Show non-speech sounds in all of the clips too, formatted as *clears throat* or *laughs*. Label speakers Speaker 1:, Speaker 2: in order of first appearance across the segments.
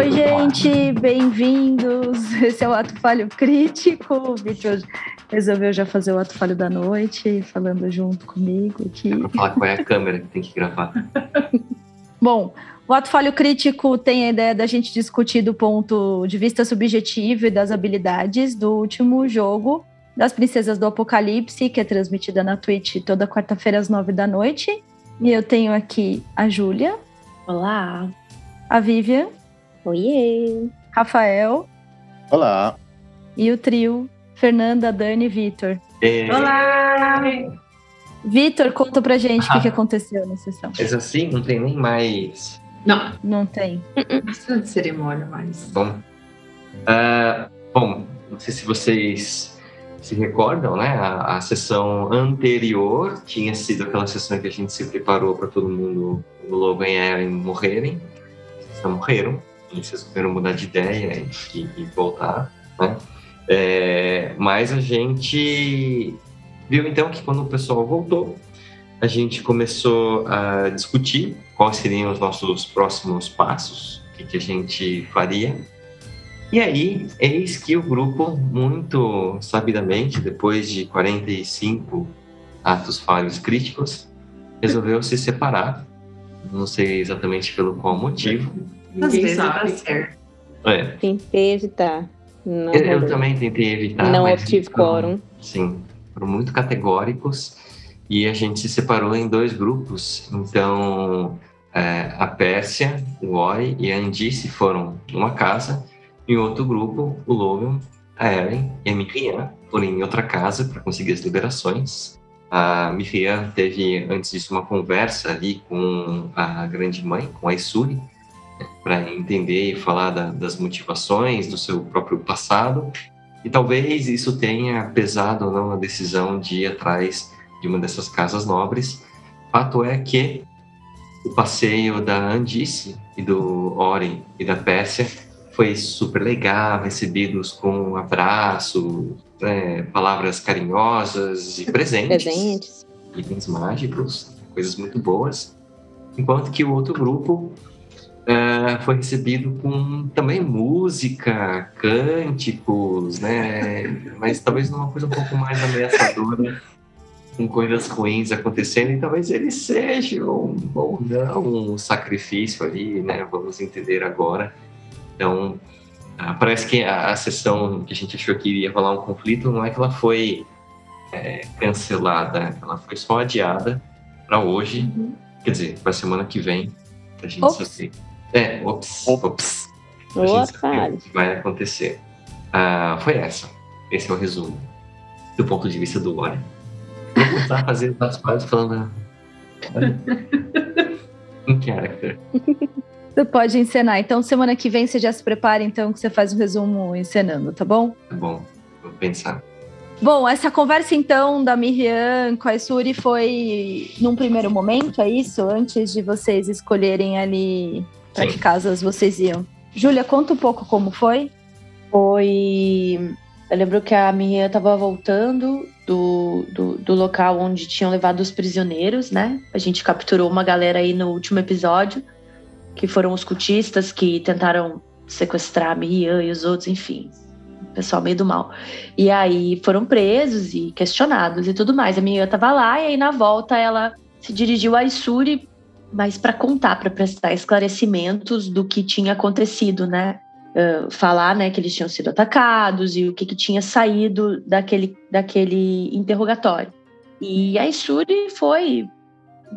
Speaker 1: Oi, gente, bem-vindos. *laughs* Esse é o Ato Falho Crítico. O Vitor resolveu já fazer o Ato Falho da Noite, falando junto comigo aqui.
Speaker 2: Pra falar qual é a câmera que tem que gravar. *laughs*
Speaker 1: Bom, o Ato Falho Crítico tem a ideia da gente discutir do ponto de vista subjetivo e das habilidades do último jogo das Princesas do Apocalipse, que é transmitida na Twitch toda quarta-feira às nove da noite. E eu tenho aqui a Júlia.
Speaker 3: Olá.
Speaker 1: A Vivian.
Speaker 3: Oiê.
Speaker 1: Rafael.
Speaker 4: Olá.
Speaker 1: E o trio Fernanda, Dani e Vitor.
Speaker 5: Olá!
Speaker 1: Vitor, conta pra gente o que, *laughs* que aconteceu na sessão.
Speaker 2: Mas assim, não tem nem mais.
Speaker 5: Não,
Speaker 1: Não tem.
Speaker 5: não precisa de cerimônia mais.
Speaker 2: Bom, ah, bom, não sei se vocês se recordam, né? A, a sessão anterior tinha sido aquela sessão que a gente se preparou para todo mundo, o Logan e morrerem. Eles não morreram, eles resolveram mudar de ideia e, e voltar, né? É, mas a gente viu então que quando o pessoal voltou, a gente começou a discutir quais seriam os nossos próximos passos, o que, que a gente faria. E aí, eis que o grupo, muito sabidamente, depois de 45 atos falhos críticos, resolveu se separar. Não sei exatamente pelo qual motivo.
Speaker 5: Às
Speaker 3: Ninguém
Speaker 5: vezes
Speaker 3: sabe.
Speaker 5: dá certo.
Speaker 2: É,
Speaker 3: Tentei evitar. Não,
Speaker 2: eu, eu também tentei evitar.
Speaker 3: não obtive
Speaker 2: foram-
Speaker 3: quórum.
Speaker 2: Sim, foram muito categóricos e a gente se separou em dois grupos. Então, é, a Pérsia, o Ori e a Andice foram numa casa. Em outro grupo, o Logan, a Eren e a Miriam foram em outra casa para conseguir as liberações. A Miriam teve, antes disso, uma conversa ali com a grande mãe, com a Isuri, para entender e falar da- das motivações do seu próprio passado. E talvez isso tenha pesado ou não na decisão de ir atrás de uma dessas casas nobres. Fato é que o passeio da Andice e do Oren e da Pérsia foi super legal, recebidos com um abraço, né, palavras carinhosas e presentes
Speaker 3: Presentes.
Speaker 2: itens mágicos, coisas muito boas, enquanto que o outro grupo eh, foi recebido com também música, cânticos, né? Mas talvez numa coisa um pouco mais ameaçadora, com coisas ruins acontecendo, e talvez eles sejam ou não um sacrifício ali, né? Vamos entender agora. Então, ah, parece que a, a sessão que a gente achou que iria rolar um conflito, não é que ela foi é, cancelada, ela foi só adiada para hoje, quer dizer, para semana que vem, pra gente
Speaker 1: Ops.
Speaker 2: saber. É, ops, ops.
Speaker 3: Falha.
Speaker 2: o que vai acontecer. Ah, foi essa. Esse é o resumo. Do ponto de vista do Lore. Vou começar a fazer as partes falando. em character.
Speaker 1: Você pode encenar. Então, semana que vem você já se prepara, então, que você faz um resumo encenando, tá bom?
Speaker 2: Tá bom, vou pensar.
Speaker 1: Bom, essa conversa, então, da Miriam com a Suri foi num primeiro momento, é isso? Antes de vocês escolherem ali para que casas vocês iam. Júlia, conta um pouco como foi.
Speaker 3: Foi. Eu lembro que a Miriam estava voltando do, do, do local onde tinham levado os prisioneiros, né? A gente capturou uma galera aí no último episódio, que foram os cultistas que tentaram sequestrar a Miriam e os outros, enfim. O pessoal meio do mal. E aí foram presos e questionados e tudo mais. A Miriam estava lá e aí na volta ela se dirigiu a Isuri, mas para contar, para prestar esclarecimentos do que tinha acontecido, né? Uh, falar né, que eles tinham sido atacados e o que, que tinha saído daquele, daquele interrogatório. E a Isuri foi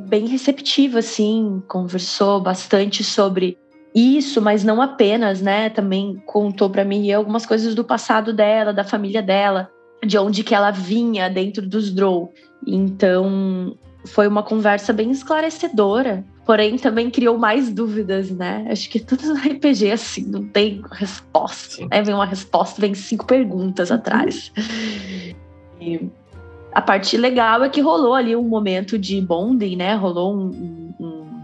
Speaker 3: bem receptiva, assim, conversou bastante sobre isso, mas não apenas, né? Também contou para mim algumas coisas do passado dela, da família dela, de onde que ela vinha dentro dos Drow. Então, foi uma conversa bem esclarecedora, porém também criou mais dúvidas, né? Acho que tudo no RPG assim, não tem resposta.
Speaker 2: Sim.
Speaker 3: Né? Vem uma resposta, vem cinco perguntas atrás. E a parte legal é que rolou ali um momento de bonding, né? Rolou um, um- um-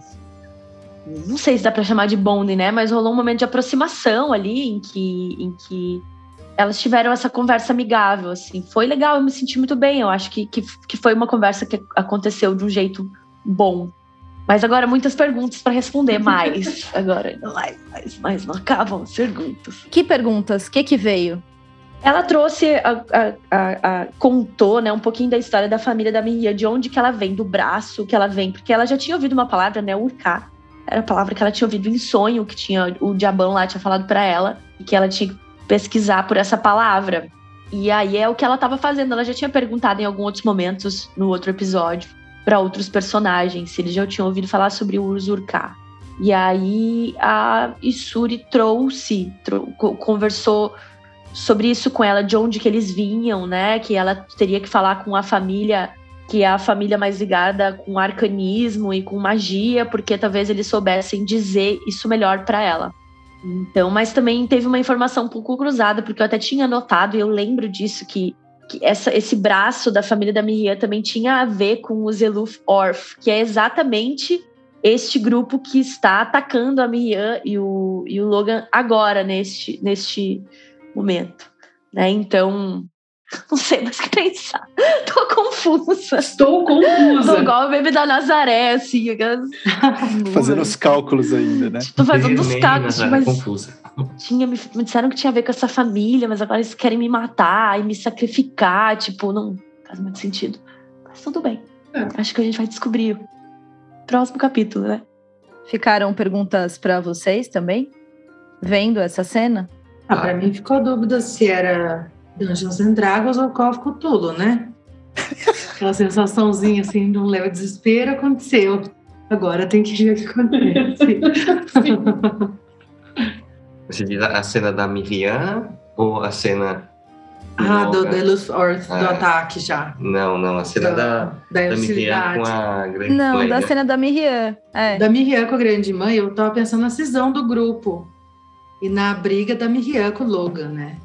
Speaker 3: não sei se dá pra chamar de bonding, né? Mas rolou um momento de aproximação ali em que, em que elas tiveram essa conversa amigável, assim. Foi legal, eu me senti muito bem. Eu acho que, que, que foi uma conversa que aconteceu de um jeito bom. Mas agora muitas perguntas para responder mais. *laughs* Agora ainda mais, mais, mais não acabam as perguntas.
Speaker 1: Que perguntas? O que que veio?
Speaker 3: Ela trouxe, a, a, a, contou, né, um pouquinho da história da família da Miriam, de onde que ela vem, do braço que ela vem, porque ela já tinha ouvido uma palavra, né, urcar. Era a palavra que ela tinha ouvido em sonho, que tinha o diabão lá tinha falado para ela, e que ela tinha que pesquisar por essa palavra. E aí é o que ela estava fazendo. Ela já tinha perguntado em alguns outros momentos, no outro episódio, para outros personagens, se eles já tinham ouvido falar sobre o Urzurkar. E aí a Isuri trouxe, trou conversou sobre isso com ela, de onde que eles vinham, né? Que ela teria que falar com a família, que é a família mais ligada com arcanismo e com magia, porque talvez eles soubessem dizer isso melhor para ela. Então, mas também teve uma informação um pouco cruzada, porque eu até tinha notado, e eu lembro disso, que, que essa, esse braço da família da Miriam também tinha a ver com os Eluf Orf, que é exatamente este grupo que está atacando a Miriam e o, e o Logan agora, neste, neste momento. Né? Então, *laughs* não sei mais o que pensar. Tô confusa.
Speaker 5: Estou confusa.
Speaker 3: Tô igual o bebê da Nazaré, assim. *laughs*
Speaker 4: Fazendo os cálculos ainda, né?
Speaker 3: Tô fazendo os cálculos, mas.
Speaker 2: Confusa.
Speaker 3: Tinha, me, me, disseram que tinha a ver com essa família, mas agora eles querem me matar e me sacrificar. Tipo, não faz muito sentido. Mas tudo bem. É. Acho que a gente vai descobrir. Próximo capítulo, né?
Speaker 1: Ficaram perguntas para vocês também? Vendo essa cena?
Speaker 5: Ah, para mim ficou a dúvida se era Dungeons and Dragons ou Call of Cthulhu, né? Aquela sensaçãozinha assim de um leve desespero aconteceu. Agora tem que ver o que acontece. *laughs*
Speaker 2: Você diz a cena da Miriam ou a cena.
Speaker 5: Ah, do Deluxe Earth, ah, do ataque já.
Speaker 2: Não, não, a cena da, da, da Miriam com a grande
Speaker 1: Não,
Speaker 2: mãe,
Speaker 1: da
Speaker 2: né?
Speaker 1: cena da Miriam. É.
Speaker 5: Da Miriam com a grande mãe, eu tava pensando na cisão do grupo e na briga da Miriam com o Logan, né?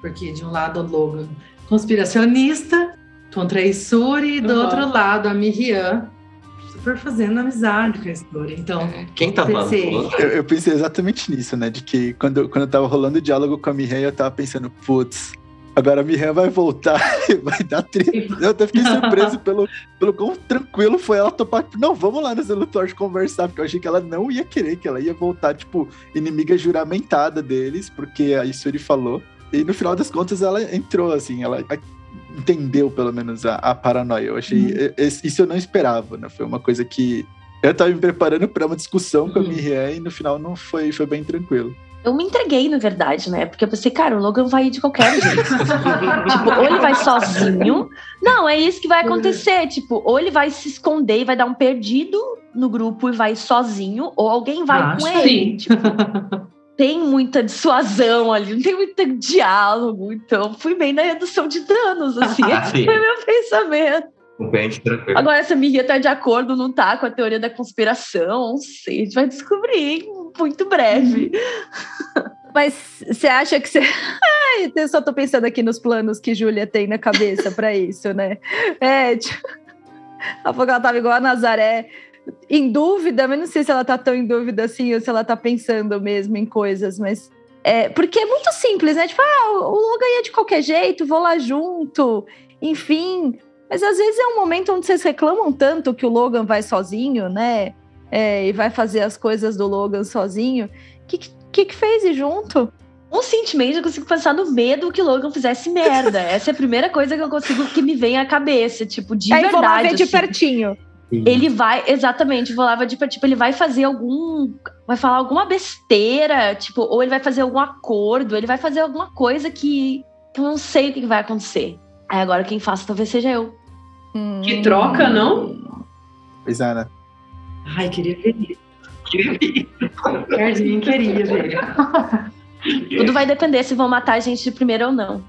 Speaker 5: Porque de um lado o Logan conspiracionista contra a Isuri e do uhum. outro lado a Miriam super fazendo amizade com a Isuri. Então,
Speaker 2: é, quem tá falando?
Speaker 4: Eu, eu, pensei exatamente nisso, né? De que quando, quando eu tava rolando o diálogo com a Miriam, eu tava pensando, putz, Agora a Miriam vai voltar *laughs* e vai dar treta. Eu até fiquei surpreso *laughs* pelo, pelo quão tranquilo foi ela topar. Tipo, não, vamos lá no Zelutor conversar, porque eu achei que ela não ia querer, que ela ia voltar, tipo, inimiga juramentada deles, porque a Isuri falou. E no final das contas ela entrou, assim, ela entendeu pelo menos a, a paranoia. Eu achei. Uhum. Isso eu não esperava, né? Foi uma coisa que. Eu tava me preparando para uma discussão uhum. com a uhum. Miriam e no final não foi, foi bem tranquilo.
Speaker 3: Eu me entreguei, na verdade, né? Porque eu pensei, cara, o Logan vai ir de qualquer jeito. *laughs* tipo, ou ele vai sozinho. Não, é isso que vai acontecer. Tipo, ou ele vai se esconder e vai dar um perdido no grupo e vai sozinho, ou alguém vai ah, com ele. Tipo, *laughs* tem muita dissuasão ali, não tem muito diálogo. Então, fui bem na redução de danos, assim. *laughs* Esse foi meu pensamento.
Speaker 2: Bem tranquilo.
Speaker 3: Agora, essa Miriam tá de acordo, não tá com a teoria da conspiração, não sei, a gente vai descobrir muito breve.
Speaker 1: Mas você acha que você. *laughs* Ai, eu só tô pensando aqui nos planos que Júlia tem na cabeça para isso, né? É, tipo... *laughs* a pouco ela tava igual a Nazaré, em dúvida, mas não sei se ela tá tão em dúvida assim ou se ela tá pensando mesmo em coisas, mas. É, porque é muito simples, né? Tipo, ah, o Logan ia de qualquer jeito, vou lá junto, enfim. Mas às vezes é um momento onde vocês reclamam tanto que o Logan vai sozinho, né? É, e vai fazer as coisas do Logan sozinho. O que, que, que fez ir junto?
Speaker 3: Conscientemente, eu consigo pensar no medo que o Logan fizesse merda. Essa é a primeira coisa que eu consigo que me vem à cabeça, tipo, de Aí verdade. Vou lá ver
Speaker 1: de
Speaker 3: assim. Ele vai, exatamente, vou lá ver de pertinho. Tipo, ele vai fazer algum. Vai falar alguma besteira, tipo, ou ele vai fazer algum acordo, ele vai fazer alguma coisa que, que eu não sei o que vai acontecer. Aí agora quem faça talvez seja eu.
Speaker 5: Que troca, não?
Speaker 4: Pois é, né?
Speaker 5: Ai, queria ver isso. Queria ver isso. queria ver.
Speaker 3: Tudo vai depender se vão matar a gente de primeiro ou não.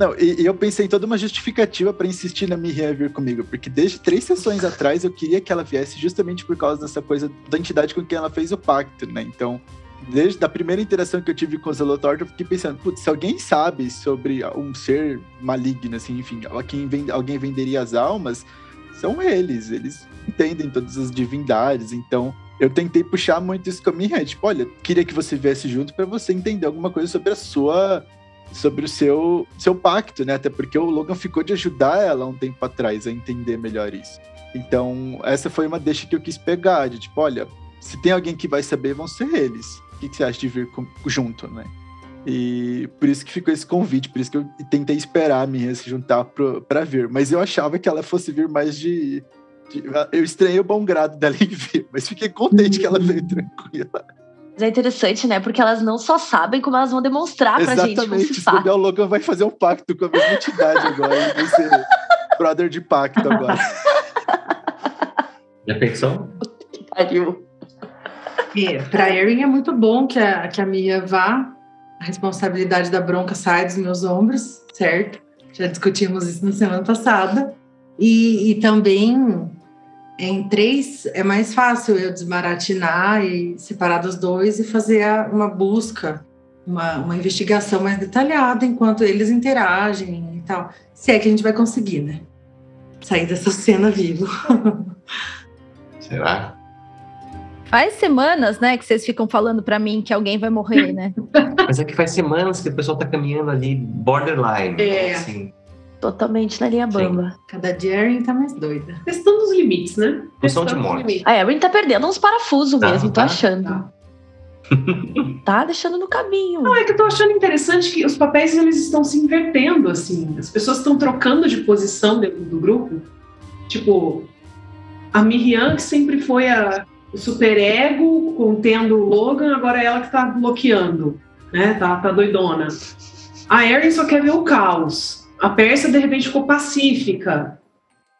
Speaker 4: Não, e, e eu pensei em toda uma justificativa para insistir na Miriam vir comigo, porque desde três sessões atrás eu queria que ela viesse justamente por causa dessa coisa da entidade com quem ela fez o pacto, né? Então, desde a primeira interação que eu tive com o Zelotor, eu fiquei pensando, putz, se alguém sabe sobre um ser maligno, assim, enfim, alguém, alguém venderia as almas, são eles, eles entendem todas as divindades, então eu tentei puxar muito isso com a minha tipo, olha, queria que você viesse junto para você entender alguma coisa sobre a sua sobre o seu, seu pacto, né? Até porque o Logan ficou de ajudar ela um tempo atrás a entender melhor isso. Então, essa foi uma deixa que eu quis pegar, de tipo, olha, se tem alguém que vai saber, vão ser eles. O que, que você acha de vir com, junto, né? E por isso que ficou esse convite, por isso que eu tentei esperar a minha se juntar para vir. Mas eu achava que ela fosse vir mais de. de eu estranhei o bom grado dela em vir, mas fiquei contente que ela veio tranquila.
Speaker 3: Mas é interessante, né? Porque elas não só sabem, como elas vão demonstrar pra
Speaker 4: Exatamente.
Speaker 3: gente. Exatamente.
Speaker 4: Se puder, o Logan vai fazer um pacto com a mesma entidade agora. Ele vai ser brother de pacto agora.
Speaker 2: Já pensou?
Speaker 3: Que pariu.
Speaker 5: É, pra Erin é muito bom que a, que a Mia vá. A responsabilidade da bronca sai dos meus ombros, certo? Já discutimos isso na semana passada. E, e também em três é mais fácil eu desmaratinar e separar dos dois e fazer uma busca, uma, uma investigação mais detalhada enquanto eles interagem e tal. Se é que a gente vai conseguir, né? Sair dessa cena vivo. *laughs*
Speaker 2: Será?
Speaker 1: Faz semanas, né, que vocês ficam falando para mim que alguém vai morrer, né?
Speaker 2: Mas é que faz semanas que o pessoal tá caminhando ali borderline.
Speaker 5: É.
Speaker 2: Assim.
Speaker 3: Totalmente na linha bamba.
Speaker 5: Cada dia a Erin tá mais doida.
Speaker 6: Questão dos limites, né?
Speaker 2: Questão de morte.
Speaker 6: limites.
Speaker 3: A Erin tá perdendo uns parafusos
Speaker 2: Tá,
Speaker 3: mesmo, tô
Speaker 2: tá,
Speaker 3: achando.
Speaker 5: tá. *laughs*
Speaker 3: Tá deixando no caminho.
Speaker 6: Não, é que eu tô achando interessante que os papéis eles estão se invertendo, assim. As pessoas estão trocando de posição dentro do grupo. Tipo, a Miriam, que sempre foi a o superego contendo o Logan, agora é ela que tá bloqueando, né? Tá, tá doidona. A Erin só quer ver o caos. A Pérsia, de repente, ficou pacífica.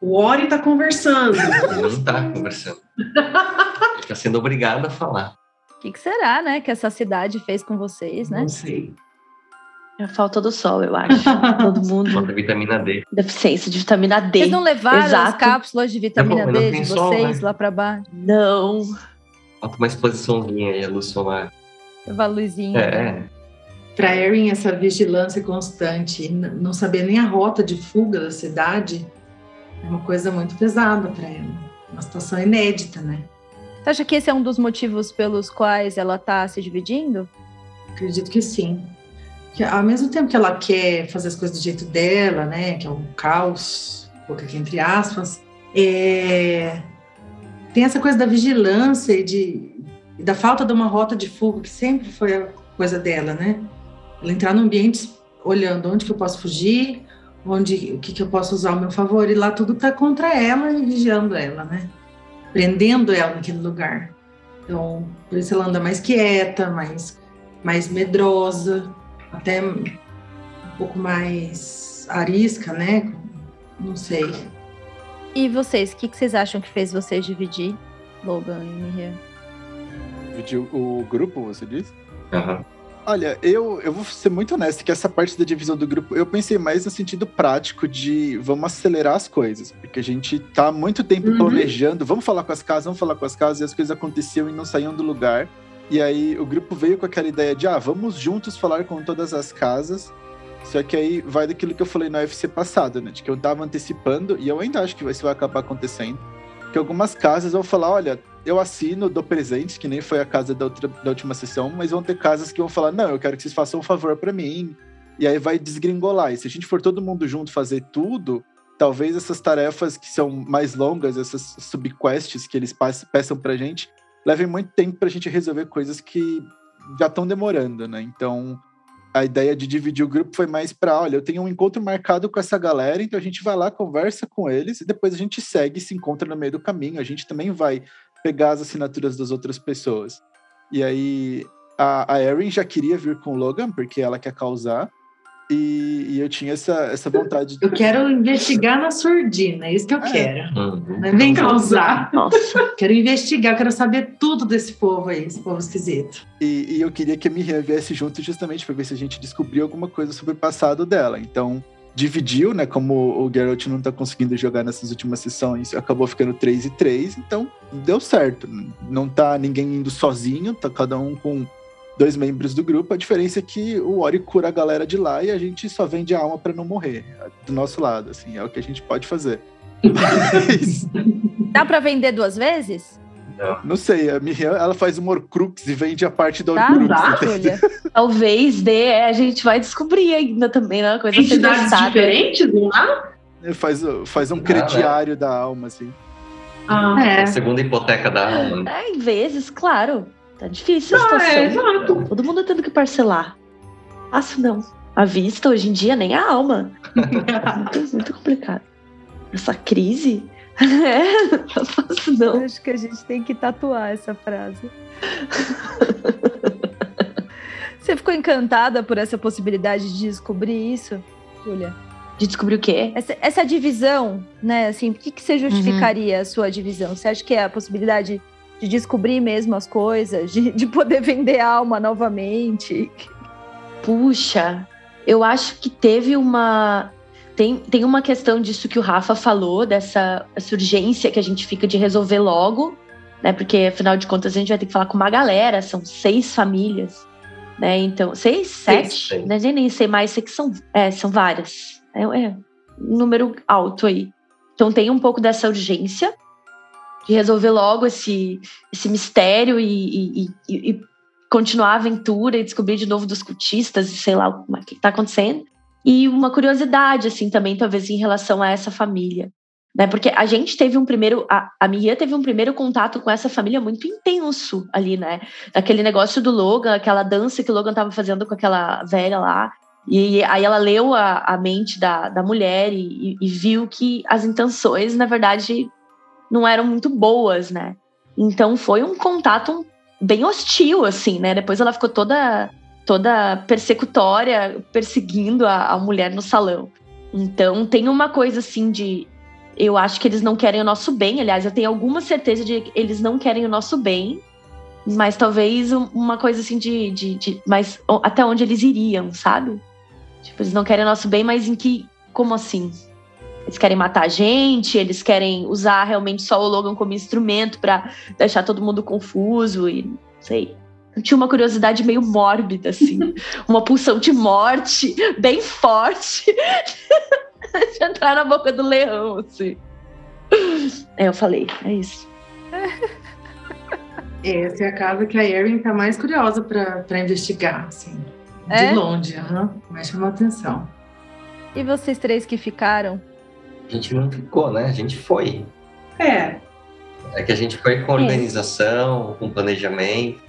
Speaker 6: O Ori tá conversando. *laughs*
Speaker 2: Ele não tá conversando. Ele tá sendo obrigado a falar.
Speaker 1: O que, que será, né, que essa cidade fez com vocês, né?
Speaker 6: Não sei.
Speaker 3: É a falta do sol, eu acho. *laughs* Todo mundo.
Speaker 2: Falta vitamina D.
Speaker 3: Deficiência de vitamina D.
Speaker 1: Vocês não levaram as
Speaker 3: Exato.
Speaker 1: cápsulas de vitamina D de
Speaker 2: sol,
Speaker 1: vocês
Speaker 2: né?
Speaker 1: lá para baixo?
Speaker 3: Não.
Speaker 2: Falta uma exposiçãozinha aí, a luz solar.
Speaker 1: Leva a luzinha.
Speaker 2: É, é.
Speaker 5: Para Erin, essa vigilância constante, não saber nem a rota de fuga da cidade, é uma coisa muito pesada para ela. Uma situação inédita, né?
Speaker 1: Você acha que esse é um dos motivos pelos quais ela tá se dividindo?
Speaker 5: Acredito que sim. Que, ao mesmo tempo que ela quer fazer as coisas do jeito dela, né, que é um caos, coloca aqui entre aspas, é, tem essa coisa da vigilância e, de, e da falta de uma rota de fuga, que sempre foi a coisa dela, né? Ela entrar no ambiente olhando onde que eu posso fugir, onde o que, que eu posso usar ao meu favor, e lá tudo tá contra ela e vigiando ela, né? Prendendo ela naquele lugar. Então, por isso ela anda mais quieta, mais, mais medrosa, até um pouco mais arisca, né? Não sei.
Speaker 1: E vocês, o que, que vocês acham que fez vocês dividir Logan e Miriam?
Speaker 4: Dividir o grupo, você disse?
Speaker 2: Aham.
Speaker 4: Olha, eu, eu vou ser muito honesto que essa parte da divisão do grupo eu pensei mais no sentido prático de vamos acelerar as coisas, porque a gente tá há muito tempo
Speaker 6: Uhum.
Speaker 4: planejando, vamos falar com as casas, vamos falar com as casas, e as coisas aconteciam e não saíam do lugar. E aí o grupo veio com aquela ideia de, ah, vamos juntos falar com todas as casas. Só que aí vai daquilo que eu falei no UFC passado, né? De que eu tava antecipando, e eu ainda acho que isso vai acabar acontecendo. Que algumas casas vão falar, olha, eu assino, dou presentes, que nem foi a casa da, outra, da última sessão, mas vão ter casas que vão falar, não, eu quero que vocês façam um favor para mim. E aí vai desgringolar. E se a gente for todo mundo junto fazer tudo, talvez essas tarefas que são mais longas, essas subquests que eles peçam pra gente, levem muito tempo pra gente resolver coisas que já estão demorando, né? Então, a ideia de dividir o grupo foi mais para, olha, eu tenho um encontro marcado com essa galera, então a gente vai lá, conversa com eles e depois a gente segue se encontra no meio do caminho. A gente também vai pegar as assinaturas das outras pessoas. E aí a, a Erin já queria vir com o Logan, porque ela quer causar. E, e eu tinha essa, essa vontade de.
Speaker 5: Eu quero investigar na surdina, é isso que eu
Speaker 4: É.
Speaker 5: quero.
Speaker 2: Uhum.
Speaker 5: Não é nem
Speaker 6: Causar.
Speaker 5: causar.
Speaker 3: Nossa. *laughs*
Speaker 5: Quero investigar, quero saber tudo desse povo aí, esse povo esquisito.
Speaker 4: E, e eu queria que a Miriam viesse junto justamente para ver se a gente descobriu alguma coisa sobre o passado dela. Então, dividiu, né? Como o Geralt não tá conseguindo jogar nessas últimas sessões, acabou ficando 3 e 3, então deu certo. Não tá ninguém indo sozinho, tá cada um com dois membros do grupo. A diferença é que o Ori cura a galera de lá e a gente só vende a alma para não morrer. Do nosso lado, assim, é o que a gente pode fazer. *laughs* Mas,
Speaker 1: Dá para vender duas vezes?
Speaker 4: Não sei, a Miriam, ela faz uma Horcrux e vende a parte da
Speaker 1: Tá,
Speaker 4: Horcrux.
Speaker 1: Júlia.
Speaker 3: Talvez dê, é, a gente vai descobrir ainda também, né? Uma coisa a
Speaker 6: Entidades
Speaker 3: testada.
Speaker 6: diferentes, não?
Speaker 4: Ele faz, faz um
Speaker 2: Ah,
Speaker 4: crediário da alma, assim.
Speaker 6: Ah,
Speaker 5: É.
Speaker 2: A segunda hipoteca da alma.
Speaker 3: É, em vezes, claro. Tá difícil a
Speaker 6: Ah,
Speaker 3: situação.
Speaker 6: é, exato.
Speaker 3: Todo mundo tendo que parcelar. Fácil não. À vista, hoje em dia, nem a alma. *laughs* muito, muito complicado. Essa crise? *laughs* É, não fácil não.
Speaker 1: Acho que a gente tem que tatuar essa frase. *laughs* Você ficou encantada por essa possibilidade de descobrir isso, Júlia?
Speaker 3: De descobrir o quê?
Speaker 1: Essa, essa divisão, né? Assim, por que, que você justificaria a sua divisão? Você acha que é a possibilidade de descobrir mesmo as coisas, de, de poder vender a alma novamente?
Speaker 3: Puxa, eu acho que teve uma. Tem, tem uma questão disso que o Rafa falou, dessa essa urgência que a gente fica de resolver logo, né? Porque afinal de contas a gente vai ter que falar com uma galera, são seis famílias, né? Então, seis, sete,
Speaker 2: seis.
Speaker 3: né? Nem, nem sei mais, sei que são, é, são várias. É, é um número alto aí. Então tem um pouco dessa urgência de resolver logo esse, esse mistério e, e- e- e continuar a aventura e descobrir de novo dos cultistas e sei lá o que está acontecendo. E uma curiosidade, assim, também, talvez, em relação a essa família. Né? Porque a gente teve um primeiro. A, a Mia teve um primeiro contato com essa família muito intenso ali, né? Aquele negócio do Logan, aquela dança que o Logan estava fazendo com aquela velha lá. E aí ela leu a, a mente da, da mulher e, e- e viu que as intenções, na verdade, não eram muito boas, né? Então foi um contato bem hostil, assim, né? Depois ela ficou toda toda persecutória, perseguindo a, a mulher no salão. Então tem uma coisa assim de eu acho que eles não querem o nosso bem. Aliás, eu tenho alguma certeza de que eles não querem o nosso bem, mas talvez um- uma coisa assim de, de, de mas até onde eles iriam, sabe? Tipo, eles não querem o nosso bem, mas em que como assim? Eles querem matar a gente, eles querem usar realmente só o Logan como instrumento pra deixar todo mundo confuso e não sei. Eu tinha uma curiosidade meio mórbida, assim. *laughs* uma pulsão de morte bem forte *laughs* de entrar na boca do leão, assim. É, eu falei, é isso.
Speaker 5: Essa é a casa que a Erin tá mais curiosa pra pra investigar, assim. De
Speaker 1: É?
Speaker 5: longe, aham. Mais chamou atenção.
Speaker 1: E vocês três que ficaram?
Speaker 2: A gente não ficou, né? A gente foi.
Speaker 6: É,
Speaker 2: É que a gente foi com organização, com planejamento,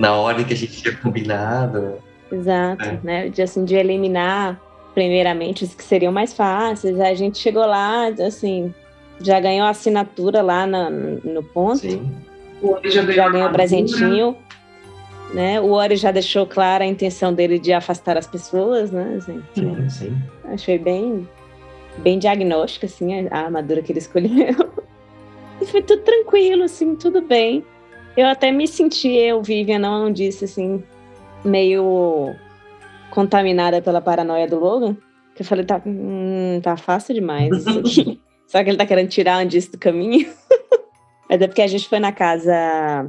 Speaker 2: na ordem que a gente tinha combinado.
Speaker 7: Exato,
Speaker 2: É.
Speaker 7: né? De, assim, de eliminar primeiramente os que seriam mais fáceis. A gente chegou lá, assim, já ganhou a assinatura lá na- no ponto,
Speaker 2: Sim.
Speaker 6: o Ori já ganhou,
Speaker 7: já ganhou o presentinho. Né? O Ori já deixou clara a intenção dele de afastar as pessoas, né? Assim,
Speaker 2: Sim, sim.
Speaker 7: Achei bem, bem diagnóstica, assim, a a armadura que ele escolheu. *laughs* E foi tudo tranquilo, assim, tudo bem. Eu até me senti, eu, Vivian, não, disse, assim, meio contaminada pela paranoia do Logan. Que eu falei, tá, hum, tá fácil demais isso *laughs* aqui. Só que ele tá querendo tirar a Andice do caminho. *laughs* Mas é porque a gente foi na casa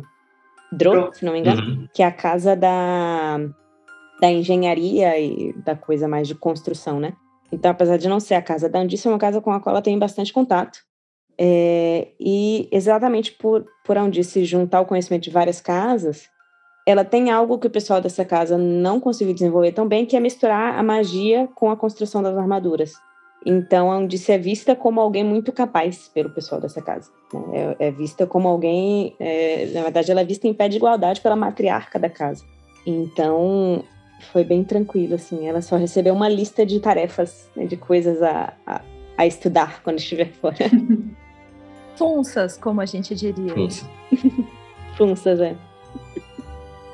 Speaker 7: Dro, se não me engano
Speaker 2: Uhum.
Speaker 7: que é a casa da, da engenharia e da coisa mais de construção, né? Então, apesar de não ser a casa da Andice, é uma casa com a qual ela tem bastante contato. É, e exatamente por, por a Andice juntar o conhecimento de várias casas, ela tem algo que o pessoal dessa casa não conseguiu desenvolver tão bem, que é misturar a magia com a construção das armaduras. Então, a Andice é vista como alguém muito capaz pelo pessoal dessa casa. né? É, é vista como alguém, é, na verdade, ela é vista em pé de igualdade pela matriarca da casa. Então, foi bem tranquilo, assim. Ela só recebeu uma lista de tarefas, né, de coisas a, a, a estudar quando estiver fora. *laughs*
Speaker 1: Funsas, como a gente diria.
Speaker 2: Isso. *laughs*
Speaker 7: Funças, é.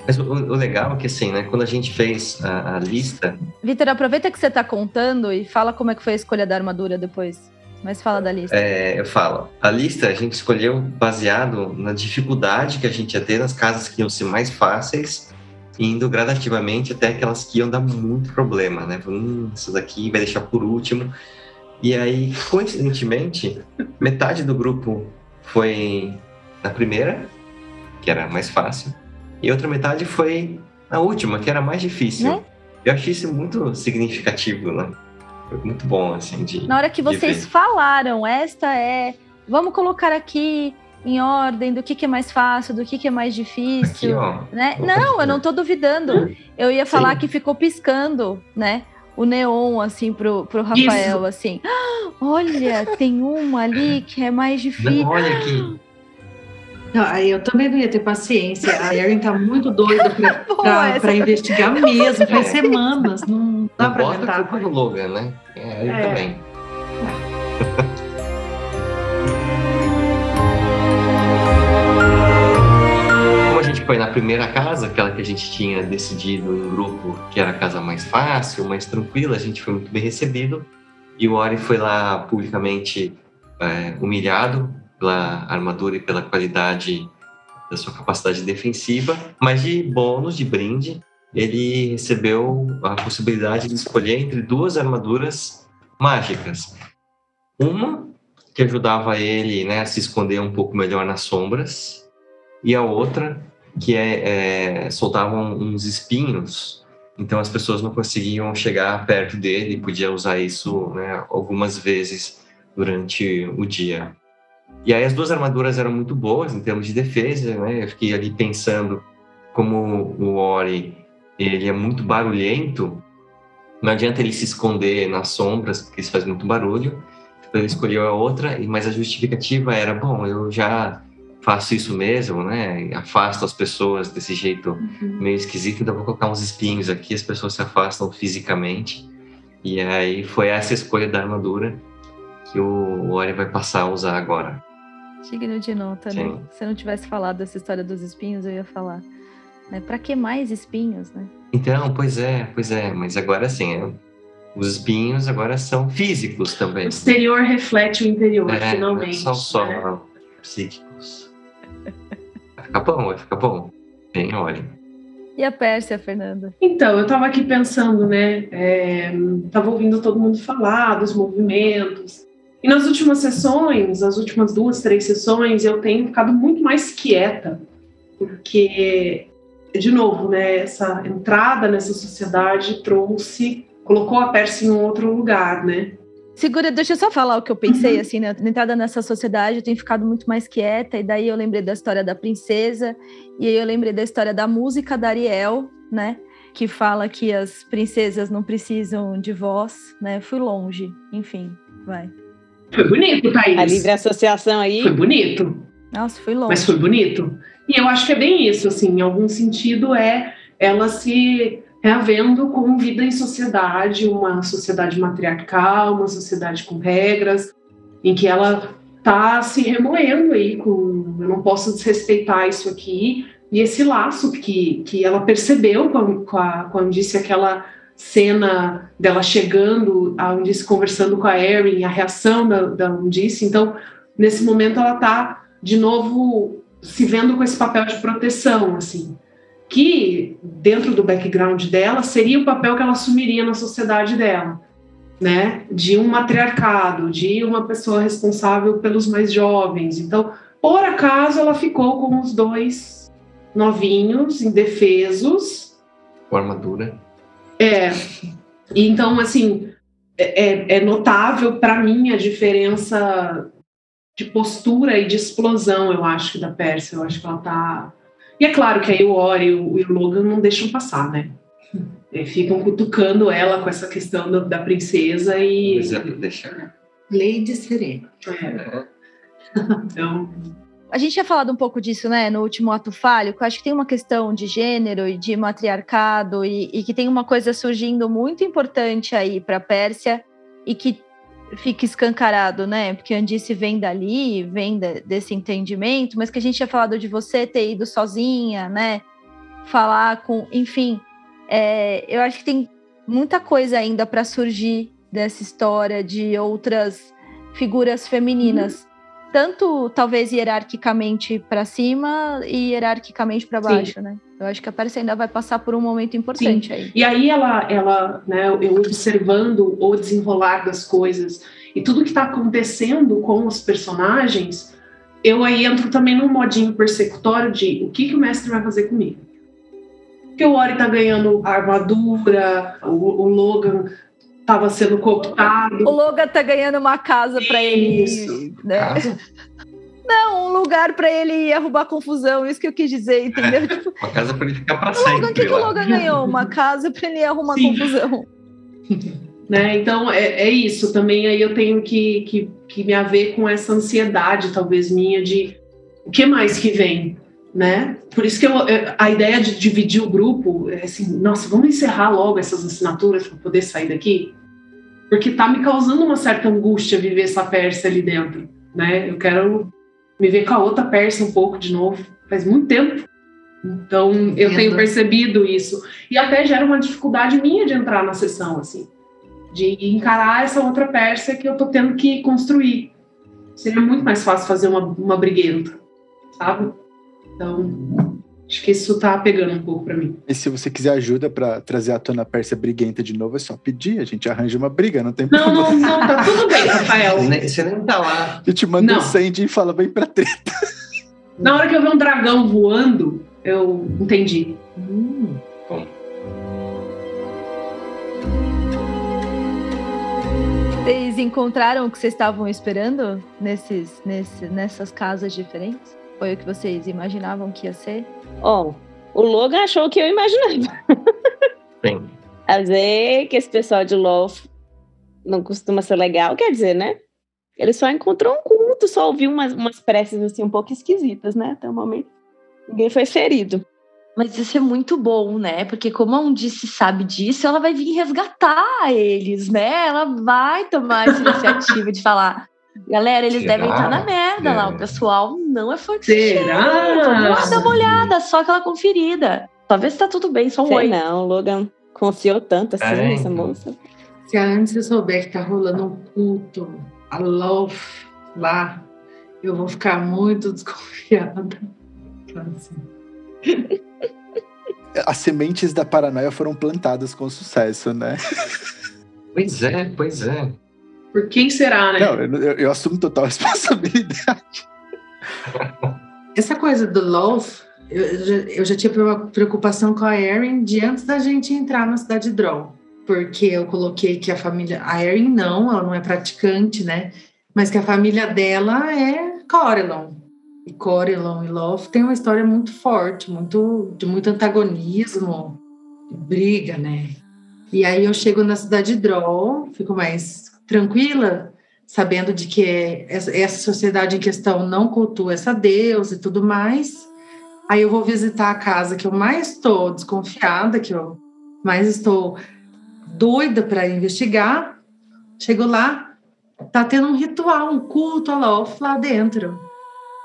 Speaker 2: Mas o, o legal é que, assim, né? Quando a gente fez a, a lista,
Speaker 1: Vitor, aproveita que você tá contando e fala como é que foi a escolha da armadura depois. Mas fala da lista.
Speaker 2: é, eu falo, a lista a gente escolheu baseado na dificuldade que a gente ia ter nas casas que iam ser mais fáceis, indo gradativamente até aquelas que iam dar muito problema, né? Hum, essas aqui vai deixar por último. E aí, coincidentemente, metade do grupo foi na primeira, que era mais fácil, e outra metade foi na última, que era mais difícil.
Speaker 1: Né?
Speaker 2: Eu achei isso muito significativo, né? Foi muito bom, assim, de.
Speaker 1: Na hora que vocês falaram, esta é. Vamos colocar aqui em ordem do que, que é mais fácil, do que, que é mais difícil.
Speaker 2: Aqui, ó.
Speaker 1: né? Não, eu não tô duvidando. Eu ia falar
Speaker 2: Sim.
Speaker 1: que ficou piscando, né? O neon, assim, pro, pro Rafael, assim. "Ah, *gasps* olha, tem uma ali que é mais difícil.
Speaker 2: Não, olha aqui.
Speaker 5: Não, aí eu também não ia ter paciência. A Erin tá muito doida pra, *laughs*
Speaker 1: Pô,
Speaker 5: pra,
Speaker 1: essa
Speaker 5: pra investigar mesmo. Faz *laughs*
Speaker 2: É.
Speaker 5: semanas. Não dá
Speaker 2: Não
Speaker 5: pra
Speaker 2: bota a
Speaker 5: aguentar.
Speaker 2: culpa no Logan, né? É, ele
Speaker 5: É.
Speaker 2: também. Como primeira casa, aquela que a gente tinha decidido em grupo que era a casa mais fácil, mais tranquila, a gente foi muito bem recebido. E o Ori foi lá publicamente é, humilhado pela armadura e pela qualidade da sua capacidade defensiva, mas de bônus, de brinde, ele recebeu a possibilidade de escolher entre duas armaduras mágicas. Uma que ajudava ele né, a se esconder um pouco melhor nas sombras, e a outra que é, é, soltavam uns espinhos, então as pessoas não conseguiam chegar perto dele, podia usar isso né, algumas vezes durante o dia. E aí as duas armaduras eram muito boas em termos de defesa, né? Eu fiquei ali pensando como o Ori ele é muito barulhento, não adianta ele se esconder nas sombras, porque isso faz muito barulho. Então ele escolheu a outra, mas a justificativa era, bom, eu já faço isso mesmo, né? Afasto as pessoas desse jeito meio esquisito, então vou colocar uns espinhos aqui, as pessoas se afastam fisicamente. E aí foi essa escolha da armadura que o Ori vai passar a usar agora.
Speaker 1: Digno de nota, né?
Speaker 2: Sim.
Speaker 1: Se eu não tivesse falado dessa história dos espinhos, eu ia falar. Né? Pra que mais espinhos, né?
Speaker 2: Então, pois é, pois é, mas agora sim, é, os espinhos agora são físicos
Speaker 6: O
Speaker 2: também.
Speaker 6: exterior reflete o interior,
Speaker 2: É,
Speaker 6: finalmente.
Speaker 2: não são
Speaker 6: né?
Speaker 2: só psíquicos. Vai ficar bom, vai ficar bom. Bem, olha.
Speaker 1: E a Pérsia, Fernanda?
Speaker 6: Então, eu estava aqui pensando, né? Estava ouvindo todo mundo falar dos movimentos. E nas últimas sessões, as últimas duas, três sessões, eu tenho ficado muito mais quieta, porque, de novo, né? Essa entrada nessa sociedade trouxe, colocou a Pérsia em um outro lugar, né?
Speaker 1: Segura, deixa eu só falar o que eu pensei, assim, né? Na entrada nessa sociedade, eu tenho ficado muito mais quieta, e daí eu lembrei da história da princesa, e aí eu lembrei da história da música da Ariel, né? Que fala que as princesas não precisam de voz, né? Fui longe, enfim, vai.
Speaker 6: Foi bonito, Thaís.
Speaker 7: A livre associação aí.
Speaker 6: Foi bonito.
Speaker 1: Nossa, fui longe.
Speaker 6: Mas foi bonito. E eu acho que é bem isso, assim, em algum sentido é ela se reavendo com vida em sociedade, uma sociedade matriarcal, uma sociedade com regras, em que ela tá se remoendo aí com eu não posso desrespeitar isso aqui, e esse laço que, que ela percebeu quando, com a- disse aquela cena dela chegando, a Undice conversando com a Erin, a reação da, da Undice, então nesse momento ela tá de novo se vendo com esse papel de proteção, assim, que dentro do background dela seria o papel que ela assumiria na sociedade dela, né? De um matriarcado, de uma pessoa responsável pelos mais jovens. Então, por acaso, ela ficou com os dois novinhos, indefesos,
Speaker 2: Com armadura.
Speaker 6: é. Então, assim, é, é notável para mim a diferença de postura e de explosão, eu acho, da Pérsia. Eu acho que ela tá. E é claro que aí o Ori e o, Logan não deixam passar, né? E ficam cutucando ela com essa questão do- da princesa e.
Speaker 2: Mas é pra deixar.
Speaker 5: Lady Serena.
Speaker 6: É, então,
Speaker 1: A gente tinha falado um pouco disso, né, no último ato falho, que eu acho que tem uma questão de gênero e de matriarcado e, e que tem uma coisa surgindo muito importante aí para a Pérsia e que fica escancarado, né? Porque Andice vem dali, vem de- desse entendimento, mas que a gente tinha falado de você ter ido sozinha, né? Falar com, enfim, é, eu acho que tem muita coisa ainda para surgir dessa história de outras figuras femininas tanto talvez hierarquicamente para cima e hierarquicamente para baixo, né? Eu acho que a Pérsia ainda vai passar por um momento importante aí.
Speaker 6: E aí ela, ela, né, eu observando o desenrolar das coisas e tudo que está acontecendo com os personagens, eu aí entro também num modinho persecutório de o que, que o mestre vai fazer comigo. Porque o Ori tá ganhando a armadura, o, o Logan estava sendo cooptado.
Speaker 1: O Logan tá ganhando uma casa para ele,
Speaker 6: Isso.
Speaker 1: né?
Speaker 2: Casa?
Speaker 1: Não, um lugar para ele arrumar confusão, isso que eu quis dizer, entendeu? É, *laughs* tipo,
Speaker 2: uma casa para ele ficar para
Speaker 1: sempre. O que, que o Logan ganhou? Uma casa para ele arrumar Sim. confusão. *laughs*
Speaker 6: Né? Então é, é, isso. Também aí eu tenho que, que, que me haver com essa ansiedade, talvez minha, de o que mais que vem, né? Por isso que eu, a ideia de dividir o grupo é assim, nossa, vamos encerrar logo essas assinaturas para poder sair daqui, porque tá me causando uma certa angústia viver essa Pérsia ali dentro, né? Eu quero me ver com a outra Pérsia um pouco de novo. Faz muito tempo. Então eu tenho percebido isso e até gera uma dificuldade minha de entrar na sessão assim de encarar essa outra Pérsia que eu tô tendo que construir. Seria muito mais fácil fazer uma, uma briguenta, sabe? Então, acho que isso tá pegando um pouco para mim.
Speaker 4: E se você quiser ajuda para trazer a tona Pérsia briguenta de novo, é só pedir, a gente arranja uma briga, não tem
Speaker 6: não, problema. Não, não, tá tudo bem, Rafael.
Speaker 2: Você nem tá lá.
Speaker 4: A gente manda não. um Sandy e fala bem pra treta.
Speaker 6: Na hora que eu ver um dragão voando, eu entendi. Hum, bom.
Speaker 1: Vocês encontraram o que vocês estavam esperando nesses, nesses, nessas casas diferentes? Foi o que vocês imaginavam que ia ser?
Speaker 7: Ó, oh, o Logan achou o que eu imaginava.
Speaker 2: Sim.
Speaker 7: Às vezes que esse pessoal de Loth não costuma ser legal, quer dizer, né? Ele só encontrou um culto, só ouviu umas, umas preces assim um pouco esquisitas, né? Até o momento. Ninguém foi ferido.
Speaker 3: Mas isso é muito bom, né? Porque como a Undice sabe disso, ela vai vir resgatar eles, né? Ela vai tomar essa *laughs* iniciativa de falar, galera, eles Será? devem estar na merda é. lá. O pessoal não é forte.
Speaker 6: Será?
Speaker 3: Vamos dar uma olhada, só aquela conferida. Só ver se tá tudo bem, só um Sei oi.
Speaker 7: não, o Logan confiou tanto assim é, nessa então. moça.
Speaker 5: Se a antes souber que tá rolando um culto, a love lá, eu vou ficar muito desconfiada. Assim
Speaker 4: as sementes da paranoia foram plantadas com sucesso, né?
Speaker 2: Pois é, pois é.
Speaker 6: Por quem será, né?
Speaker 4: Não, eu, eu assumo total *laughs* responsabilidade.
Speaker 5: Essa coisa do love, eu, eu, já, eu já tinha preocupação com a Erin de antes da gente entrar na cidade de Drow. Porque eu coloquei que a família. A Erin não, ela não é praticante, né? Mas que a família dela é Corelon e Corelon e Love tem uma história muito forte, muito de muito antagonismo, briga, né? E aí eu chego na cidade de Droll, fico mais tranquila, sabendo de que essa sociedade em questão não cultua essa deusa e tudo mais. Aí eu vou visitar a casa que eu mais estou desconfiada, que eu mais estou doida para investigar. Chego lá, tá tendo um ritual, um culto a lá dentro.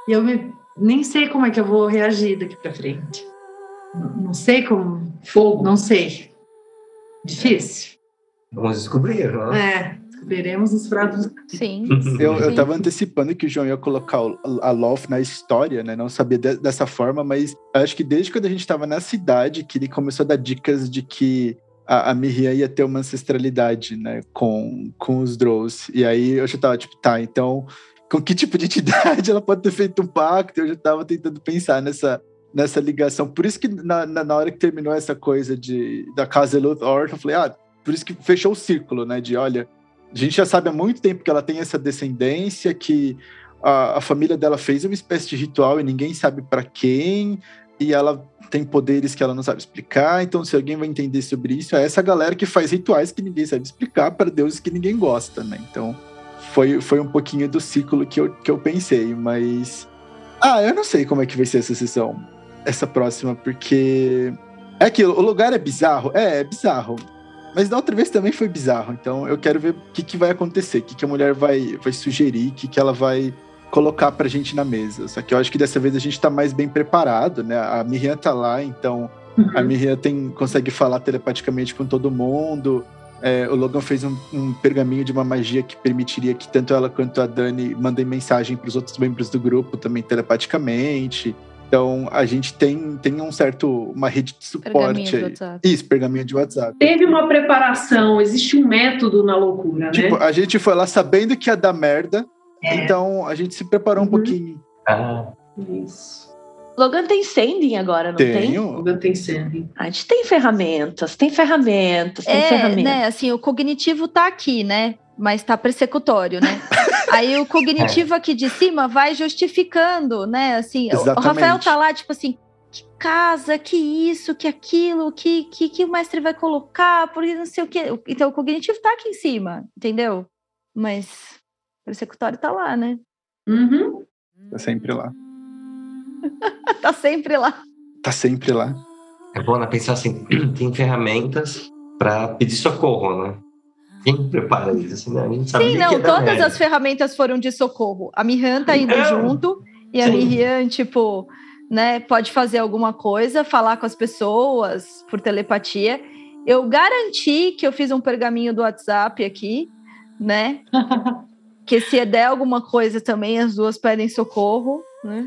Speaker 5: E eu me, nem sei como é que eu vou reagir daqui para frente. Não, não, sei como. Fogo. Não sei. Difícil.
Speaker 2: Vamos descobrir,
Speaker 5: não é? Descobriremos os pratos.
Speaker 1: Sim. *laughs*
Speaker 4: Eu, eu tava antecipando que o João ia colocar a Loth na história, né? Não sabia de, dessa forma, mas acho que desde quando a gente tava na cidade que ele começou a dar dicas de que a, a Miriam ia ter uma ancestralidade, né? Com, com os Drows. E aí eu já tava tipo, tá, então com que tipo de entidade *laughs* ela pode ter feito um pacto. Eu já estava tentando pensar nessa, nessa ligação. Por isso que na, na, na, hora que terminou essa coisa de, da casa Eluth Orton, eu falei, ah, por isso que fechou o círculo, né? De olha, a gente já sabe há muito tempo que ela tem essa descendência, que a, a família dela fez uma espécie de ritual e ninguém sabe para quem, e ela tem poderes que ela não sabe explicar. Então, se alguém vai entender sobre isso, é essa galera que faz rituais que ninguém sabe explicar para deuses que ninguém gosta, né? Então foi, foi um pouquinho do ciclo que eu, que eu pensei, mas. Ah, eu não sei como é que vai ser essa sessão, essa próxima, porque. É aquilo, o lugar é bizarro? É, é bizarro. Mas da outra vez também foi bizarro. Então eu quero ver o que, que vai acontecer, o que, que a mulher vai, vai sugerir, o que, que ela vai colocar pra gente na mesa. Só que eu acho que dessa vez a gente tá mais bem preparado, né? A Miriam tá lá, então uhum. a Miriam tem, consegue falar telepaticamente com todo mundo. É, o Logan fez um, um, pergaminho de uma magia que permitiria que tanto ela quanto a Dani mandem mensagem para os outros membros do grupo também telepaticamente. Então a gente tem, tem um certo uma rede de suporte. Pergaminho de WhatsApp. Isso, pergaminho de WhatsApp.
Speaker 6: Teve uma preparação, existe um método na loucura, né?
Speaker 4: tipo, né? A gente foi lá sabendo que ia dar merda, é. então a gente se preparou uhum. um pouquinho.
Speaker 2: Ah.
Speaker 6: Isso.
Speaker 3: Logan tem sending agora, não Tenho. tem?
Speaker 6: Logan tem sending.
Speaker 3: A gente tem ferramentas, tem ferramentas, tem
Speaker 1: é,
Speaker 3: ferramentas.
Speaker 1: né, assim, o cognitivo tá aqui, né? Mas tá persecutório, né? *laughs* Aí o cognitivo aqui de cima vai justificando, né? Assim, o- o
Speaker 4: Exatamente.
Speaker 1: Rafael tá lá, tipo assim, que casa, que isso, que aquilo, que, que, que o mestre vai colocar, porque não sei o quê. Então o cognitivo tá aqui em cima, entendeu? Mas o executório tá lá, né?
Speaker 6: Uhum.
Speaker 4: Tá sempre lá. *laughs*
Speaker 1: Tá sempre lá.
Speaker 4: Tá sempre lá.
Speaker 2: É bom né, pensar assim, *clears throat* tem ferramentas para pedir socorro, né? Quem prepara isso? Assim, né? A gente sabia
Speaker 1: Sim,
Speaker 2: que
Speaker 1: não,
Speaker 2: dar
Speaker 1: todas as ferramentas foram de socorro. A Mihan tá indo
Speaker 2: Não.
Speaker 1: junto e a
Speaker 2: Sim.
Speaker 1: Miriam, tipo, né, pode fazer alguma coisa, falar com as pessoas por telepatia. Eu garanti que eu fiz um pergaminho do WhatsApp aqui, né? *laughs* que se der alguma coisa também, as duas pedem socorro, né?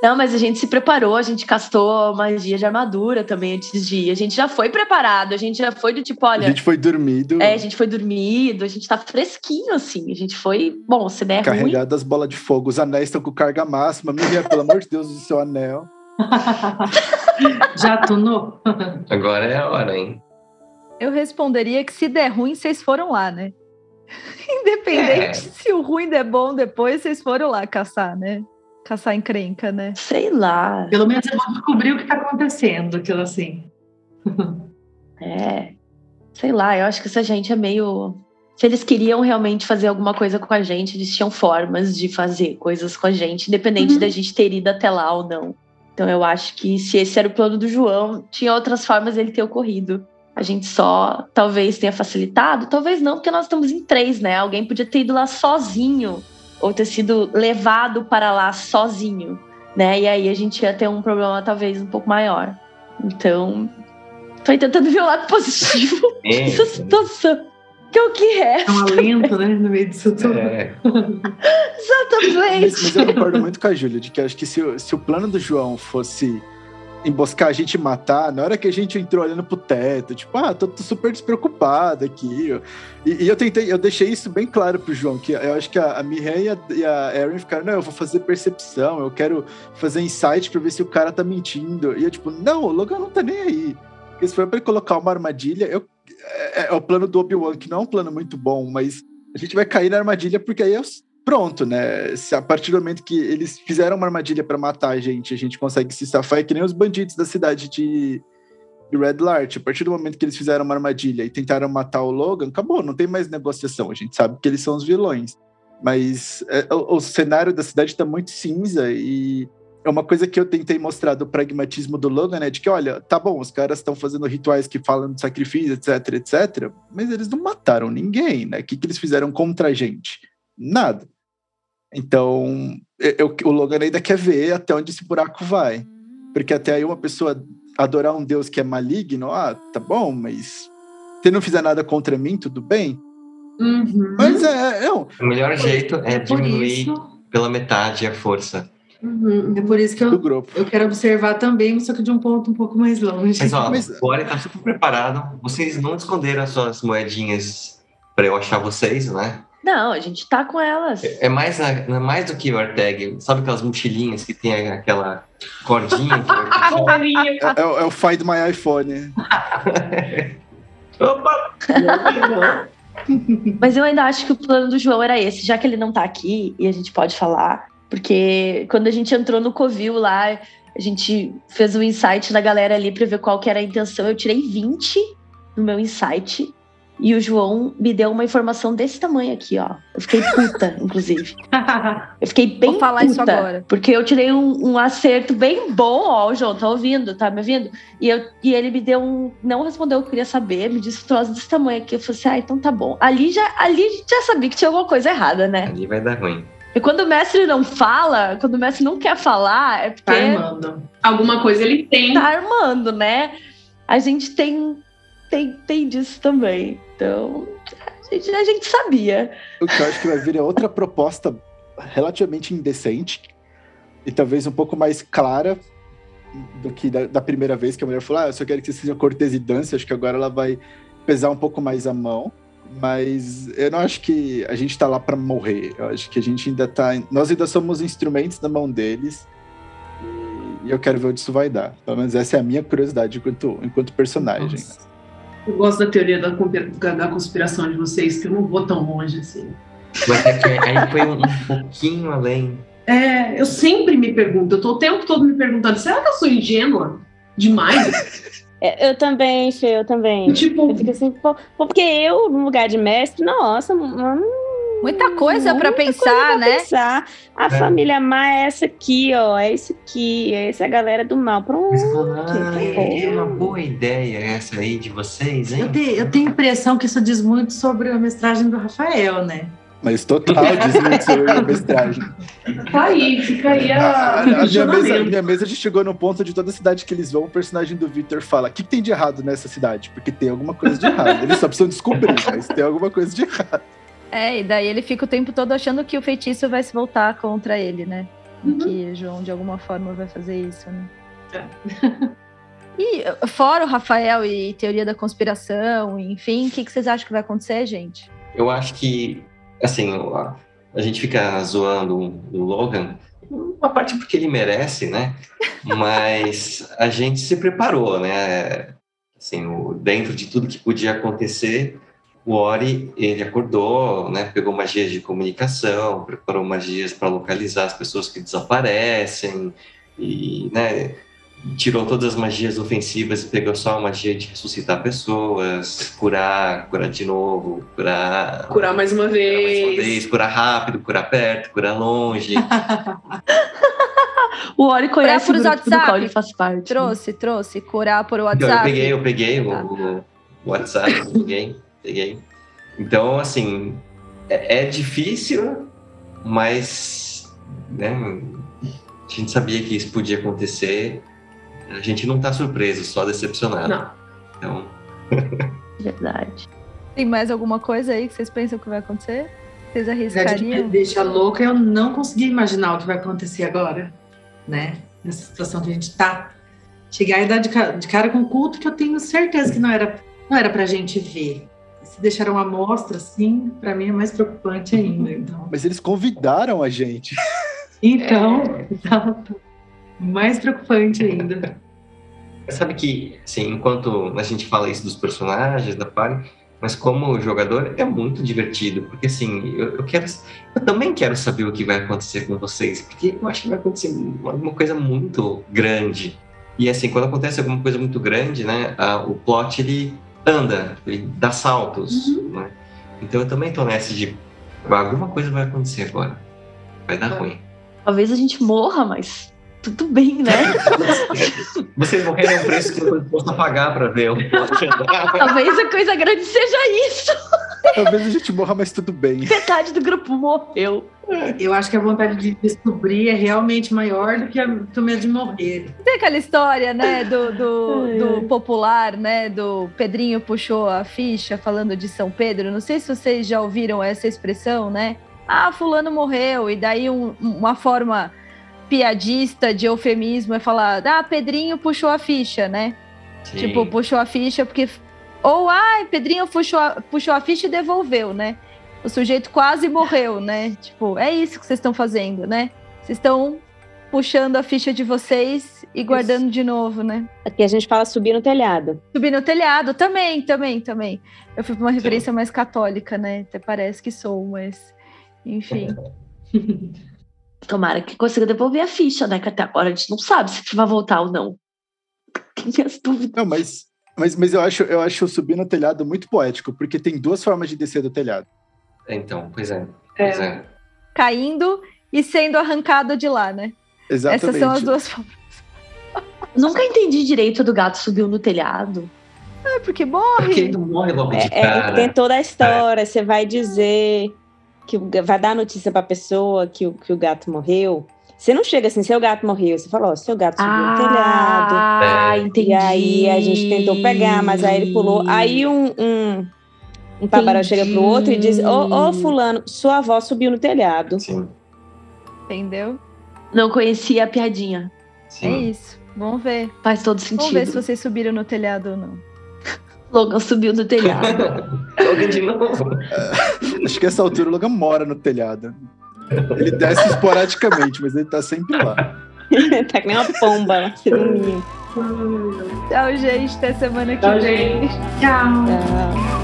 Speaker 3: Não, mas a gente se preparou, a gente castou magia de armadura também antes de ir. A gente já foi preparado, a gente já foi do tipo,
Speaker 4: A
Speaker 3: olha,
Speaker 4: gente foi dormido,
Speaker 3: é, a gente foi dormido, a gente tá fresquinho assim. A gente foi, bom, se der ruim,
Speaker 4: carregado das bolas de fogo. Os anéis estão com carga máxima. Miriam, pelo amor de Deus, do seu anel. *laughs*
Speaker 5: Já tunou? *laughs*
Speaker 2: Agora é a hora, hein?
Speaker 1: Eu responderia que se der ruim, vocês foram lá, né? *laughs* Independente
Speaker 2: É.
Speaker 1: se o ruim der bom depois, vocês foram lá caçar, né? Caçar encrenca, né?
Speaker 3: sei lá.
Speaker 5: Pelo menos eu vou descobrir o que tá acontecendo, aquilo assim. *laughs*
Speaker 3: É, sei lá, eu acho que essa gente é meio. Se eles queriam realmente fazer alguma coisa com a gente, eles tinham formas de fazer coisas com a gente, independente
Speaker 5: Uhum.
Speaker 3: da gente ter ido até lá ou não. Então eu acho que se esse era o plano do João, tinha outras formas dele ter ocorrido. A gente só talvez tenha facilitado, talvez não, porque nós estamos em três, né? Alguém podia ter ido lá sozinho, ou ter sido levado para lá sozinho, né? E aí a gente ia ter um problema talvez um pouco maior. Então, tô aí tentando ver o lado positivo *laughs*
Speaker 2: É,
Speaker 3: dessa situação. Que é o que é,
Speaker 5: É um alento, né? No meio disso tudo.
Speaker 2: é. *laughs*
Speaker 3: exatamente.
Speaker 4: Mas, mas eu concordo muito com a Júlia, de que acho que se, se o plano do João fosse emboscar a gente e matar, na hora que a gente entrou olhando pro teto, tipo, ah, tô, tô super despreocupado aqui. E, e eu tentei, eu deixei isso bem claro pro João, que eu acho que a, a Miriam e a, e a Erin ficaram, não, eu vou fazer percepção, eu quero fazer insight pra ver se o cara tá mentindo. E eu, tipo, não, o Logan não tá nem aí. Porque se for pra ele colocar uma armadilha, eu, é, é o plano do Obi-Wan, que não é um plano muito bom, mas a gente vai cair na armadilha porque aí é os- pronto, né? Se a partir do momento que eles fizeram uma armadilha pra matar a gente, a gente consegue se safar, é que nem os bandidos da cidade de, de Red Lart. A partir do momento que eles fizeram uma armadilha e tentaram matar o Logan, acabou, não tem mais negociação. A gente sabe que eles são os vilões. Mas é, o, o cenário da cidade tá muito cinza e é uma coisa que eu tentei mostrar do pragmatismo do Logan, né? De que, olha, tá bom, os caras estão fazendo rituais que falam de sacrifício, etc, etc, mas eles não mataram ninguém, né? O que, que eles fizeram contra a gente? Nada. Então, eu- o Logan ainda quer ver até onde esse buraco vai. Porque até aí uma pessoa adorar um Deus que é maligno, ah, tá bom, mas se não fizer nada contra mim, tudo bem.
Speaker 5: Uhum.
Speaker 4: Mas é, é, não,
Speaker 2: O melhor jeito é
Speaker 5: por
Speaker 2: diminuir
Speaker 5: isso,
Speaker 2: pela metade a força.
Speaker 5: uhum, é por isso que
Speaker 4: do
Speaker 5: eu,
Speaker 4: grupo.
Speaker 5: eu quero observar também, só que de um ponto um pouco mais longe.
Speaker 2: Mas ó,
Speaker 4: Mas-
Speaker 2: o Ori tá super preparado. Vocês não esconderam as suas moedinhas pra eu achar vocês, né?
Speaker 3: Não, a gente tá com elas.
Speaker 2: É mais, a- é mais do que o Arteg. Sabe aquelas mochilinhas que tem aquela cordinha? que- *laughs*
Speaker 4: É, é o- é o Find My iPhone. *laughs*
Speaker 2: Opa!
Speaker 3: Mas eu ainda acho que o plano do João era esse, já que ele não tá aqui e a gente pode falar, porque quando a gente entrou no Covil lá, a gente fez um insight na galera ali pra ver qual que era a intenção. Eu tirei 20 no meu insight e o João me deu uma informação desse tamanho aqui, ó. Eu fiquei puta, *laughs* inclusive. Eu fiquei bem
Speaker 1: Vou falar
Speaker 3: puta,
Speaker 1: isso agora.
Speaker 3: Porque eu tirei um, um acerto bem bom, ó, o João, tá ouvindo? Tá me ouvindo? E, eu, e ele me deu um. Não respondeu o que eu queria saber, me disse um troço desse tamanho aqui. Eu falei assim, ah, então tá bom. Ali já, ali a gente já sabia que tinha alguma coisa errada, né?
Speaker 2: Ali vai dar ruim.
Speaker 3: E quando o mestre não fala, quando o mestre não quer falar, é porque
Speaker 5: Tá armando.
Speaker 6: Alguma coisa ele tem.
Speaker 3: tá armando, né? A gente tem, tem, tem disso também. Então, a gente, a gente sabia.
Speaker 4: O que eu acho que vai vir é outra *laughs* proposta relativamente indecente e talvez um pouco mais clara do que da, da primeira vez que a mulher falou: Ah, eu só quero que vocês sejam cortês e dança. Acho que agora ela vai pesar um pouco mais a mão. Mas eu não acho que a gente tá lá para morrer. Eu acho que a gente ainda tá. Nós ainda somos instrumentos na mão deles. E eu quero ver onde isso vai dar. Pelo menos essa é a minha curiosidade enquanto, enquanto personagem.
Speaker 6: Nossa. Eu gosto da teoria da, da conspiração de vocês, que eu não vou tão longe assim.
Speaker 2: Mas é que aí foi um, um pouquinho além.
Speaker 6: É, eu sempre me pergunto, eu tô o tempo todo me perguntando, será que eu sou ingênua demais? *laughs*
Speaker 7: É, eu também, Fê, eu também.
Speaker 6: tipo,
Speaker 7: Eu fico assim, porque eu, no lugar de mestre, nossa, mano,
Speaker 1: Muita coisa para pensar,
Speaker 7: coisa pra
Speaker 1: né?
Speaker 7: pensar. A
Speaker 2: É.
Speaker 7: família má é essa aqui, ó. É isso aqui. É essa galera do mal. Pronto.
Speaker 2: Eu ah, é, é uma boa ideia essa aí de vocês,
Speaker 5: Eu
Speaker 2: hein?
Speaker 5: tenho, eu tenho a impressão que isso diz muito sobre a mestragem do Rafael, né?
Speaker 4: Mas total diz muito sobre a mestragem. *laughs*
Speaker 6: tá aí, fica aí
Speaker 4: A,
Speaker 6: a,
Speaker 4: a- a minha, mesa, minha mesa já chegou no ponto de toda cidade que eles vão, o personagem do Victor fala: o que, que tem de errado nessa cidade? Porque tem alguma coisa de errado. Eles só precisam descobrir, mas tem alguma coisa de errado.
Speaker 1: É, e daí ele fica o tempo todo achando que o feitiço vai se voltar contra ele, né? E
Speaker 6: Uhum.
Speaker 1: que João, de alguma forma, vai fazer isso, né?
Speaker 6: É. *laughs*
Speaker 1: E fora o Rafael e teoria da conspiração, enfim, o que, que vocês acham que vai acontecer, gente?
Speaker 2: Eu acho que, assim, a, a gente fica zoando o Logan, uma parte porque ele merece, né? *laughs* Mas a gente se preparou, né? Assim, o- dentro de tudo que podia acontecer, o Ori, ele acordou, né? Pegou magias de comunicação, preparou magias para localizar as pessoas que desaparecem e, né? Tirou todas as magias ofensivas e pegou só a magia de ressuscitar pessoas, curar, curar de novo, curar
Speaker 6: Curar mais uma
Speaker 2: Curar mais uma
Speaker 6: vez.
Speaker 2: vez, curar rápido, curar perto, curar longe. *laughs*
Speaker 3: O Ori conhece
Speaker 1: pros
Speaker 3: o grupo do
Speaker 1: WhatsApp.
Speaker 3: qual ele faz parte.
Speaker 1: Trouxe, trouxe, curar por
Speaker 2: Então, eu
Speaker 1: WhatsApp.
Speaker 2: peguei, eu peguei o,
Speaker 1: Tá.
Speaker 2: o WhatsApp, *laughs* peguei, peguei. Então, assim, é, é difícil, mas né, a gente sabia que isso podia acontecer. A gente não tá surpreso, só decepcionado.
Speaker 6: Não.
Speaker 2: Então, *laughs*
Speaker 3: Verdade.
Speaker 1: Tem mais alguma coisa aí que vocês pensam que vai acontecer? Vocês
Speaker 5: Apesar de me
Speaker 1: arriscariam?
Speaker 5: deixar louca, eu não consegui imaginar o que vai acontecer agora, né? Nessa situação que a gente tá. Chegar e dar de ca- de cara com um culto que eu tenho certeza que não era, não era pra gente ver. Se deixaram uma amostra, assim, pra mim é mais preocupante ainda. Então,
Speaker 4: Mas eles convidaram a gente.
Speaker 5: então exato. mais preocupante ainda.
Speaker 2: Sabe que, assim, enquanto a gente fala isso dos personagens, da party, mas como jogador é muito divertido, porque assim, eu, eu quero, eu também quero saber o que vai acontecer com vocês, porque eu acho que vai acontecer alguma coisa muito grande. E assim, quando acontece alguma coisa muito grande, né, a- o plot ele anda, ele dá saltos, né? Então eu também tô nessa de alguma coisa vai acontecer agora, vai dar ruim.
Speaker 3: Talvez a gente morra, mas tudo bem, né? *laughs*
Speaker 2: Vocês morreram é um preço que eu a pagar para ver o plot andar.
Speaker 3: Talvez a coisa grande seja isso.
Speaker 4: Talvez a gente morra, mas tudo bem.
Speaker 3: Metade do grupo morreu.
Speaker 5: Eu acho que a vontade de descobrir é realmente maior do que, o medo de morrer.
Speaker 1: Tem aquela história, né, do, do, do popular, né, do Pedrinho puxou a ficha falando de São Pedro. Não sei se vocês já ouviram essa expressão, né? Ah, fulano morreu. E daí um- uma forma piadista de eufemismo é falar, ah, Pedrinho puxou a ficha, né?
Speaker 2: Sim.
Speaker 1: Tipo, puxou a ficha porque... Ou, ai, Pedrinho puxou a, puxou a ficha e devolveu, né? O sujeito quase morreu, né? Tipo, é isso que vocês estão fazendo, né? Vocês estão puxando a ficha de vocês e guardando de novo, né?
Speaker 7: Aqui a gente fala subir no telhado.
Speaker 1: Subir no telhado, também, também, também. Eu fui pra uma referência mais católica, né? Até parece que sou, mas... Enfim. *laughs*
Speaker 3: Tomara que consiga devolver a ficha, né? Que até agora a gente não sabe se vai voltar ou não. Tem minhas dúvidas.
Speaker 4: Não, mas, mas, mas eu, acho, eu acho o subir no telhado muito poético, porque tem duas formas de descer do telhado.
Speaker 2: Então, pois é. Pois é.
Speaker 1: Caindo e sendo arrancado de lá, né?
Speaker 4: Exatamente.
Speaker 1: Essas são as duas formas.
Speaker 3: Nunca entendi direito do gato subiu no telhado.
Speaker 1: É porque
Speaker 2: Porque
Speaker 1: morre.
Speaker 2: ele não morre logo de
Speaker 7: É, é,
Speaker 2: cara.
Speaker 7: tem toda a história. Você vai dizer que vai dar notícia pra pessoa que o, que o gato morreu. Você não chega assim, seu gato morreu. Você fala, ó, seu gato subiu no telhado.
Speaker 3: Ah,
Speaker 2: É.
Speaker 3: entendi.
Speaker 7: E aí a gente tentou pegar, mas aí ele pulou. Aí um, um, um tabaral chega pro outro e diz: Ô, ô, fulano, sua avó subiu no telhado.
Speaker 2: Sim,
Speaker 1: Entendeu?
Speaker 3: Não conhecia a piadinha.
Speaker 1: É
Speaker 2: sim.
Speaker 1: isso. Vamos ver.
Speaker 3: Faz todo
Speaker 1: Vamos ver se
Speaker 3: sentido.
Speaker 1: vocês subiram no telhado ou não. *laughs*
Speaker 3: Logan subiu no telhado. *laughs*
Speaker 2: Logan de novo. *laughs*
Speaker 4: Acho que essa altura o Logan mora no telhado. Ele desce esporadicamente, mas ele tá sempre lá. *laughs*
Speaker 7: tá que nem uma pomba lá, minha.
Speaker 1: Tchau, gente. Até semana que
Speaker 6: Tchau,
Speaker 1: vem.
Speaker 6: gente. Tchau.
Speaker 7: Tchau.